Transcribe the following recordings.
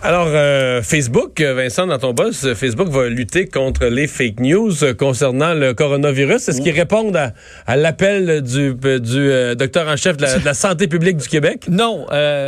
Alors, euh, Facebook, euh, Vincent, dans ton boss, euh, Facebook va lutter contre les fake news concernant le coronavirus. Est-ce qu'ils répondent à, l'appel du, du docteur en chef de la, santé publique du Québec? Non,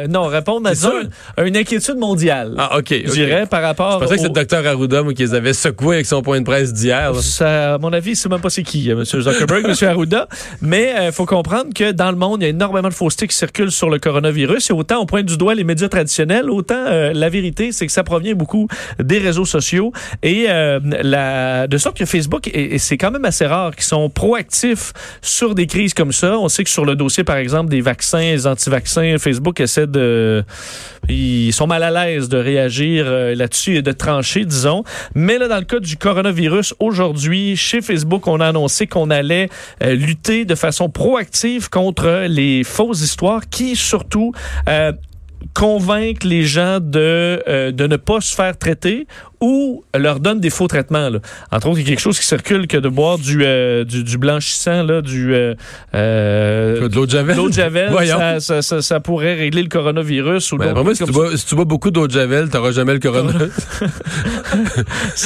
non, répondre à une inquiétude mondiale. Ah, OK. Je dirais par rapport. Je pensais que c'est le docteur Arruda qui les avait secoués avec son point de presse d'hier. À mon avis, c'est même pas c'est qui, M. Zuckerberg, M. Arruda. Mais il faut comprendre que dans le monde, il y a énormément de faussetés qui circulent sur le coronavirus. Et autant on pointe du doigt les médias traditionnels, autant la c'est que ça provient beaucoup des réseaux sociaux et euh, la, de sorte que Facebook, et, c'est quand même assez rare, qu'ils sont proactifs sur des crises comme ça. On sait que sur le dossier, par exemple, des vaccins, des anti-vaccins, Facebook essaie de... Ils sont mal à l'aise de réagir euh, là-dessus et de trancher, disons. Mais là, dans le cas du coronavirus, aujourd'hui, chez Facebook, on a annoncé qu'on allait euh, lutter de façon proactive contre les fausses histoires qui, surtout, convaincre les gens de, euh, de ne pas se faire traiter ou leur donne des faux traitements. Là. Entre autres, il y a quelque chose qui circule que de boire du, euh, du, du, blanchissant, là, du... Euh, euh de l'eau de Javel? L'eau de Javel, ça, ça, ça, pourrait régler le coronavirus. Ou ben, moi, si, tu bois, si tu bois beaucoup d'eau de Javel, tu n'auras jamais le coronavirus.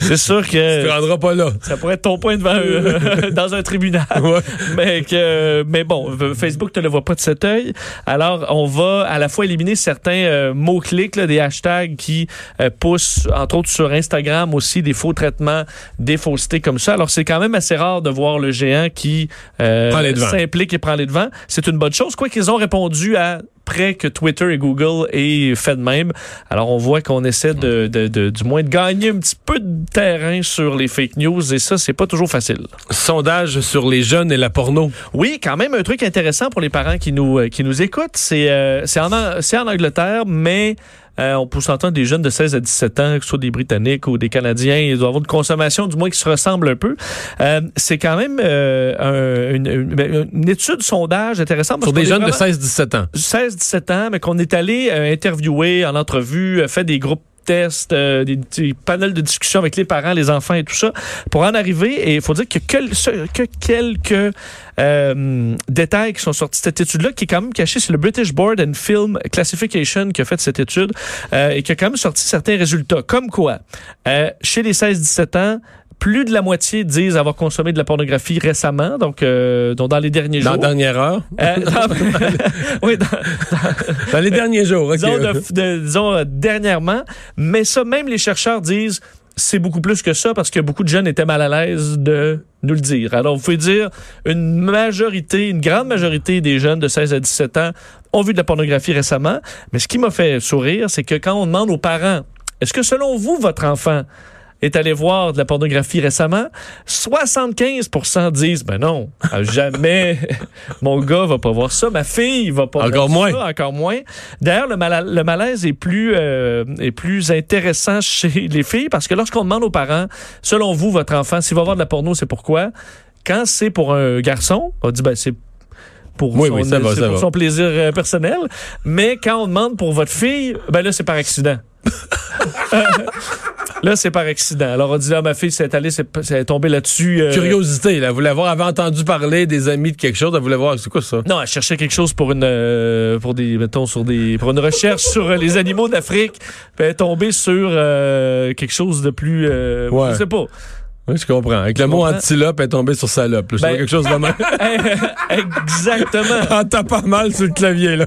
C'est sûr que... Tu te rendras pas là. Ça pourrait être ton point devant euh, dans un tribunal. Ouais. Mais, que, mais bon, Facebook ne le voit pas de cet œil. Alors, on va à la fois éliminer certains mots-clics, des hashtags qui euh, pousse, entre autres sur Instagram aussi, des faux traitements, des faussetés comme ça. Alors, c'est quand même assez rare de voir le géant qui euh, s'implique et prend les devants. C'est une bonne chose. Quoi qu'ils ont répondu à près que Twitter et Google aient fait de même. Alors, on voit qu'on essaie de, du moins de gagner un petit peu de terrain sur les fake news et ça, c'est pas toujours facile. Sondage sur les jeunes et la porno. Oui, quand même un truc intéressant pour les parents qui nous, euh, qui nous écoutent. C'est euh, en, en Angleterre, mais euh, on peut s'entendre des jeunes de 16 à 17 ans, que ce soit des Britanniques ou des Canadiens, ils doivent avoir une consommation du moins qui se ressemble un peu. Euh, c'est quand même euh, une, une, une, étude sondage intéressante. Sur des jeunes de 16-17 ans. 16-17 ans, mais qu'on est allé interviewer en entrevue, fait des groupes tests, euh, des, panels de discussion avec les parents, les enfants et tout ça, pour en arriver. Et il faut dire que, que, quelques euh, détails qui sont sortis de cette étude-là, qui est quand même caché, c'est le British Board and Film Classification qui a fait cette étude euh, et qui a quand même sorti certains résultats. Comme quoi, chez les 16-17 ans, plus de la moitié disent avoir consommé de la pornographie récemment, donc, euh, dans les derniers jours. Dans la dernière heure? Euh, oui, dans, les derniers jours. Disons, euh, dernièrement. Mais ça, même les chercheurs disent c'est beaucoup plus que ça parce que beaucoup de jeunes étaient mal à l'aise de nous le dire. Alors, vous pouvez dire, une majorité, une grande majorité des jeunes de 16 à 17 ans ont vu de la pornographie récemment. Mais ce qui m'a fait sourire, c'est que quand on demande aux parents, est-ce que selon vous, votre enfant est allé voir de la pornographie récemment, 75% disent ben non, jamais mon gars va pas voir ça, ma fille va pas encore voir moins. ça, encore moins. D'ailleurs, le, le, malaise est plus euh, est plus intéressant chez les filles parce que lorsqu'on demande aux parents, selon vous, votre enfant, s'il va voir de la porno, c'est pourquoi? Quand c'est pour un garçon, on dit ben c'est pour, son, plaisir euh, personnel. Mais quand on demande pour votre fille, ben là, c'est par accident. là, c'est par accident. Alors, on dit, là, ma fille s'est allée, c'est tombée là-dessus. Euh, Curiosité, là. Vous voulez avoir, avait entendu parler des amis de quelque chose, elle voulait voir, c'est quoi ça? Non, elle cherchait quelque chose pour une, euh, pour des, mettons, sur des, pour une recherche sur les animaux d'Afrique. Puis elle est tombée sur quelque chose de plus, ouais. je sais pas. Oui, je comprends. Avec le mot antilope, elle est tombée sur salope. Je ben, quelque chose de même. exactement. En tapant mal sur le clavier, là.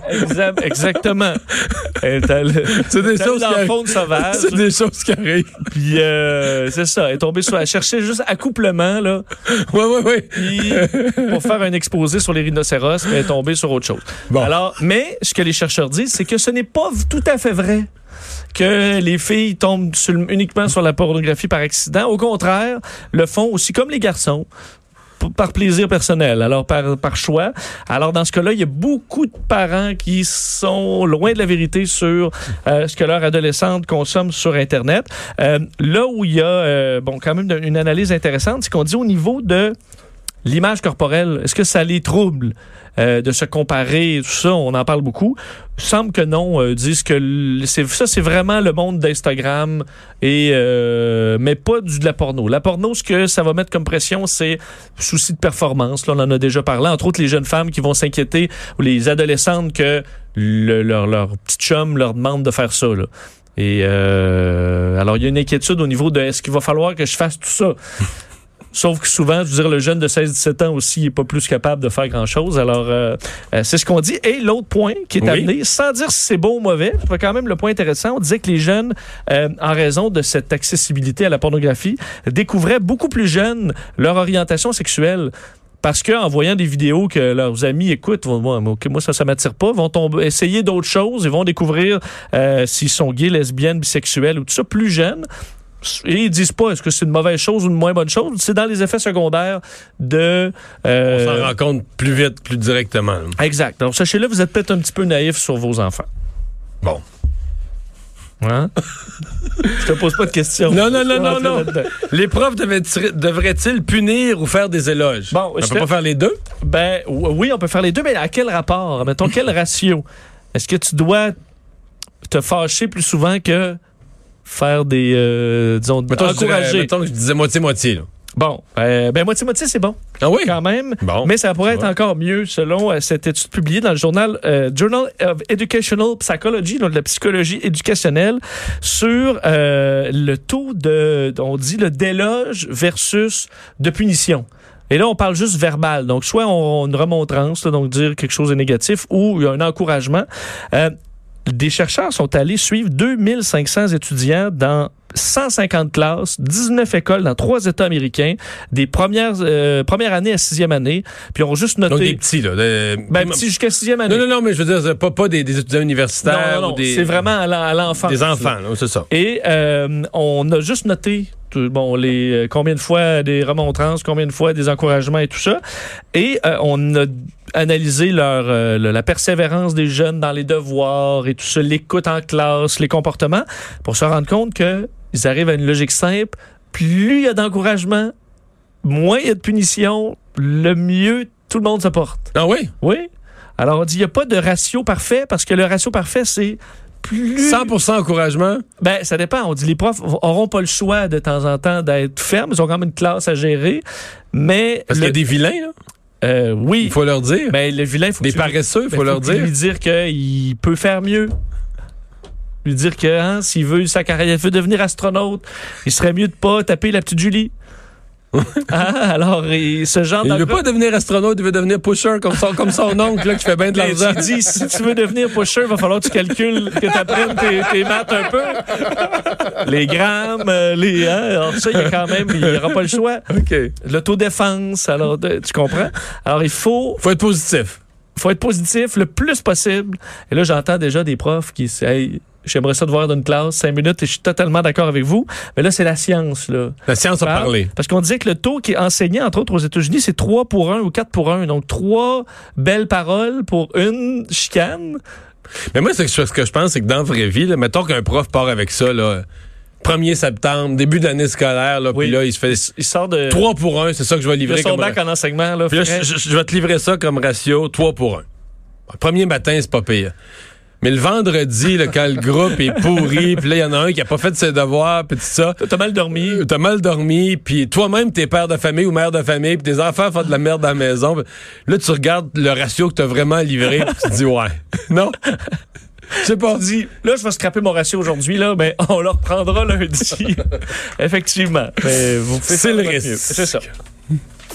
exactement. c'est des choses qui sauvage. C'est des choses qui arrivent. Puis, euh, c'est ça. Elle est tombée sur... Elle cherchait juste accouplement, là. Oui, oui, oui. Puis, pour faire un exposé sur les rhinocéros, elle est tombée sur autre chose. Bon. Alors, mais, ce que les chercheurs disent, c'est que ce n'est pas tout à fait vrai que les filles tombent uniquement sur la pornographie par accident. Au contraire, le font aussi comme les garçons par plaisir personnel, alors par, par choix. Alors dans ce cas-là, il y a beaucoup de parents qui sont loin de la vérité sur euh, ce que leur adolescente consomme sur Internet. Euh, là où il y a, euh, bon, quand même une analyse intéressante, c'est qu'on dit au niveau de l'image corporelle, est-ce que ça les trouble? Euh, de se comparer, tout ça, on en parle beaucoup. Semble que non, euh, disent que ça, c'est vraiment le monde d'Instagram, et euh, mais pas du, de la porno. La porno, ce que ça va mettre comme pression, c'est souci de performance. Là, on en a déjà parlé. Entre autres, les jeunes femmes qui vont s'inquiéter, ou les adolescentes que le- leur, leur petit chum leur demande de faire ça. Là. Et euh, alors, il y a une inquiétude au niveau de est-ce qu'il va falloir que je fasse tout ça? Sauf que souvent, je veux dire, le jeune de 16-17 ans aussi n'est pas plus capable de faire grand-chose. Alors, euh, euh, c'est ce qu'on dit. Et l'autre point qui est Oui. amené, sans dire si c'est bon ou mauvais, c'est quand même le point intéressant, on disait que les jeunes, euh, en raison de cette accessibilité à la pornographie, découvraient beaucoup plus jeunes leur orientation sexuelle. Parce qu'en voyant des vidéos que leurs amis écoutent, vont moi, moi, moi ça, ça m'attire pas, vont tomber, essayer d'autres choses et vont découvrir euh, s'ils sont gays, lesbiennes, bisexuels ou tout ça plus jeunes. Et ils disent pas est-ce que c'est une mauvaise chose ou une moins bonne chose? C'est dans les effets secondaires de. On euh, s'en rend compte plus vite, plus directement. Exact. Donc sachez-le, vous êtes peut-être un petit peu naïf sur vos enfants. Bon. Hein? Je te pose pas de questions. Non, non, non, non, non. Les profs devraient-ils punir ou faire des éloges? Bon, on peut pas faire les deux? Ben ou- oui, on peut faire les deux, mais à quel rapport? Mettons, quel ratio? Est-ce que tu dois te fâcher plus souvent que faire des, euh, disons, Mettons, je dirais- encourager? mettons que je disais moitié-moitié. là. Bon, euh, ben moitié-moitié, c'est bon Ah oui? quand même. Bon. Mais ça pourrait être encore mieux selon euh, cette étude publiée dans le journal euh, Journal of Educational Psychology, donc de la psychologie éducationnelle, sur euh, le taux de, on dit, le d'éloge versus de punition. Et là, on parle juste verbal. Donc, soit on, une remontrance, là, donc dire quelque chose de négatif, ou il y a un encouragement. Des chercheurs sont allés suivre 2500 étudiants dans 150 classes, 19 écoles dans trois États américains, des premières, euh, première année à sixième année, puis ont juste noté... Donc des petits, là. de- ben, petit jusqu'à sixième année. Non, non, non, mais je veux dire, c'est pas, pas des, des étudiants universitaires Non, non, non, des, c'est vraiment à l'en- à l'enfant. des enfants, là, c'est ça. Et euh, on a juste noté tout- bon les euh, combien de fois des remontrances, combien de fois des encouragements et tout ça. Et euh, on a analysé leur euh, la persévérance des jeunes dans les devoirs et tout ça, l'écoute en classe, les comportements, pour se rendre compte que ils arrivent à une logique simple. Plus il y a d'encouragement, moins il y a de punition, le mieux tout le monde se porte. Ah oui? Oui. Alors on dit il n'y a pas de ratio parfait parce que le ratio parfait c'est plus 100 encouragement? ben, ça dépend. On dit les profs auront pas le choix de temps en temps d'être fermes. Ils ont quand même une classe à gérer. Mais Parce qu'il y a des vilains, là. euh, oui, Il faut leur dire. ben, le vilain, faut des que paresseux, il ben, faut leur que tu dire. lui dire qu'il peut faire mieux. Lui dire que hein, s'il veut sa carrière, il veut devenir astronaute, il serait mieux de pas taper la petite Julie. Ah, alors, et ce genre Il veut pas devenir astronaute, il veut devenir pusher comme son, comme son oncle là, qui fait bien de l'argent. tu dis, si tu veux devenir pusher, il va falloir que tu calcules, que tu apprennes tes, tes maths un peu. Les grammes, euh, les. Hein, alors, ça, il y a quand même, il n'y aura pas le choix. OK. L'autodéfense, alors, tu comprends? Alors, il faut, Faut être positif. faut être positif le plus possible. Et là, j'entends déjà des profs qui disent, hey, j'aimerais ça te voir dans une classe, cinq minutes, et je suis totalement d'accord avec vous. Mais là, c'est la science, là. La science a parlé. Parce qu'on disait que le taux qui est enseigné, entre autres aux États-Unis, c'est 3 pour 1 ou 4 pour 1. Donc, trois belles paroles pour une chicane. Mais moi, c'est ce que je pense, c'est que dans la vraie vie, là, mettons qu'un prof part avec ça, là, 1er septembre, début d'année scolaire, là, Oui. puis là, il se fait Il sort de, 3 pour 1, c'est ça que je vais livrer son comme bac en enseignement. Là, Puis là, je, je- je vais te livrer ça comme ratio 3 pour 1. Le premier matin, c'est pas pire. Mais le vendredi, là, quand le groupe est pourri, puis là, il y en a un qui a pas fait ses devoirs, puis tout ça. T'as mal dormi. T'as mal dormi, puis toi-même, t'es père de famille ou mère de famille, puis tes enfants font de la merde à la maison. Là, tu regardes le ratio que t'as vraiment livré, puis tu te dis, ouais. Non? Sais pas. Dis, là, je vais scraper mon ratio aujourd'hui, là, mais on le reprendra lundi. Effectivement. Mais vous C'est le risque. C'est ça.